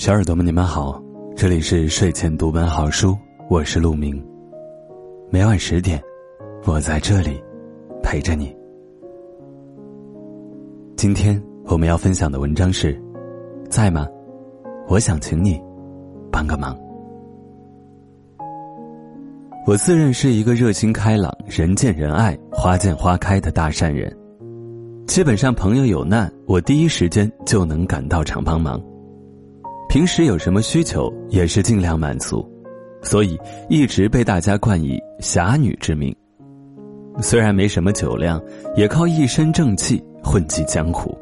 小耳朵们，你们好，这里是睡前读本好书，我是陆明。每晚十点，我在这里陪着你。今天我们要分享的文章是：在吗？我想请你帮个忙。我自认是一个热心开朗、人见人爱、花见花开的大善人，基本上朋友有难，我第一时间就能赶到场帮忙。平时有什么需求，也是尽量满足，所以一直被大家冠以“侠女”之名。虽然没什么酒量，也靠一身正气混迹江湖。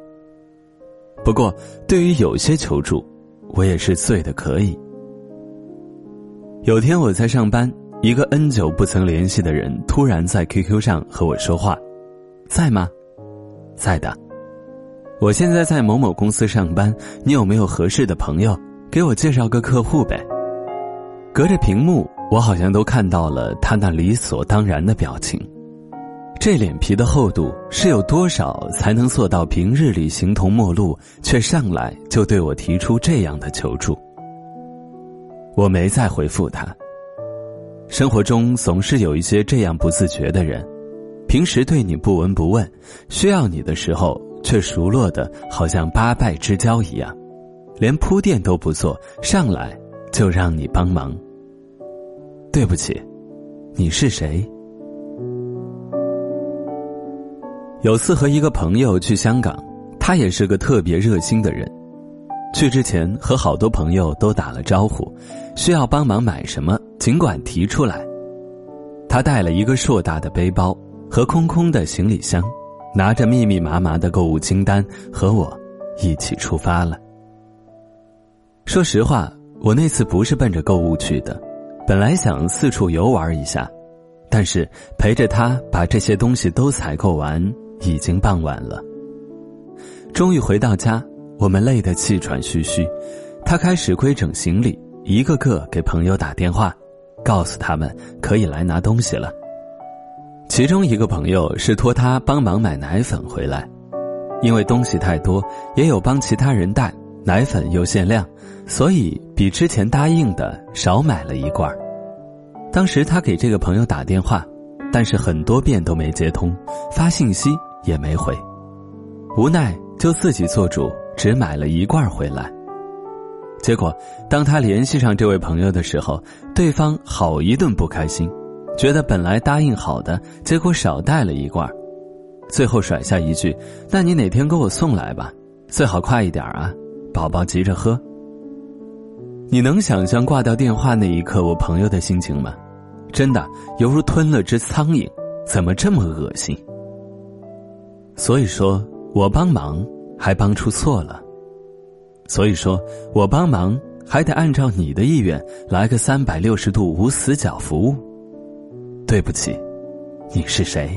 不过，对于有些求助，我也是醉的可以。有天我在上班，一个 N 久不曾联系的人突然在 QQ 上和我说话：“在吗？在的。我现在在某某公司上班，你有没有合适的朋友给我介绍个客户呗？”隔着屏幕，我好像都看到了他那理所当然的表情。这脸皮的厚度是有多少才能做到平日里形同陌路，却上来就对我提出这样的求助？我没再回复他。生活中总是有一些这样不自觉的人，平时对你不闻不问，需要你的时候却熟络的好像八拜之交一样，连铺垫都不做，上来就让你帮忙。对不起，你是谁？有次和一个朋友去香港，他也是个特别热心的人。去之前和好多朋友都打了招呼，需要帮忙买什么，尽管提出来。他带了一个硕大的背包和空空的行李箱，拿着密密麻麻的购物清单和我一起出发了。说实话，我那次不是奔着购物去的，本来想四处游玩一下，但是陪着他把这些东西都采购完。已经傍晚了，终于回到家，我们累得气喘吁吁。他开始规整行李，一个个给朋友打电话，告诉他们可以来拿东西了。其中一个朋友是托他帮忙买奶粉回来，因为东西太多，也有帮其他人带，奶粉又限量，所以比之前答应的少买了一罐。当时他给这个朋友打电话，但是很多遍都没接通，发信息。也没回，无奈就自己做主，只买了一罐回来。结果，当他联系上这位朋友的时候，对方好一顿不开心，觉得本来答应好的，结果少带了一罐，最后甩下一句：“那你哪天给我送来吧，最好快一点啊，宝宝急着喝。”你能想象挂掉电话那一刻我朋友的心情吗？真的犹如吞了只苍蝇，怎么这么恶心？所以说我帮忙还帮出错了，所以说我帮忙还得按照你的意愿来个三百六十度无死角服务。对不起，你是谁？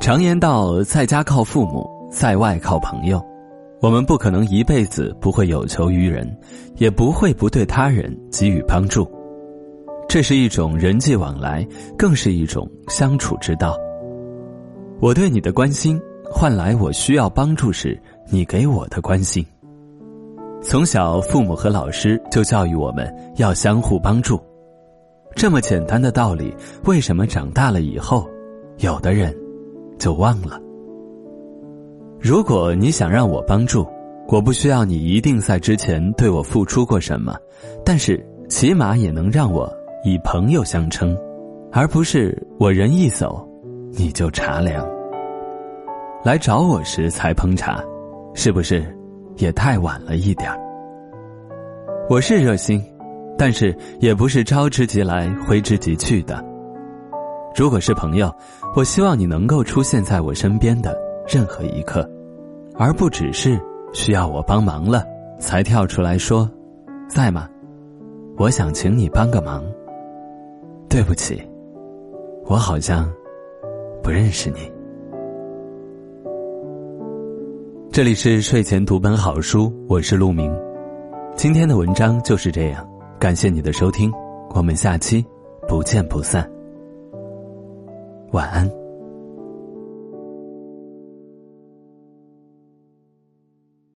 常言道，在家靠父母，在外靠朋友。我们不可能一辈子不会有求于人，也不会不对他人给予帮助。这是一种人际往来，更是一种相处之道。我对你的关心，换来我需要帮助时你给我的关心。从小，父母和老师就教育我们要相互帮助。这么简单的道理，为什么长大了以后，有的人就忘了？如果你想让我帮助，我不需要你一定在之前对我付出过什么，但是起码也能让我以朋友相称，而不是我人一走。你就茶凉，来找我时才烹茶，是不是也太晚了一点我是热心，但是也不是招之即来挥之即去的。如果是朋友，我希望你能够出现在我身边的任何一刻，而不只是需要我帮忙了才跳出来说，在吗？我想请你帮个忙。对不起，我好像。不认识你。这里是睡前读本好书，我是陆明。今天的文章就是这样，感谢你的收听，我们下期不见不散。晚安。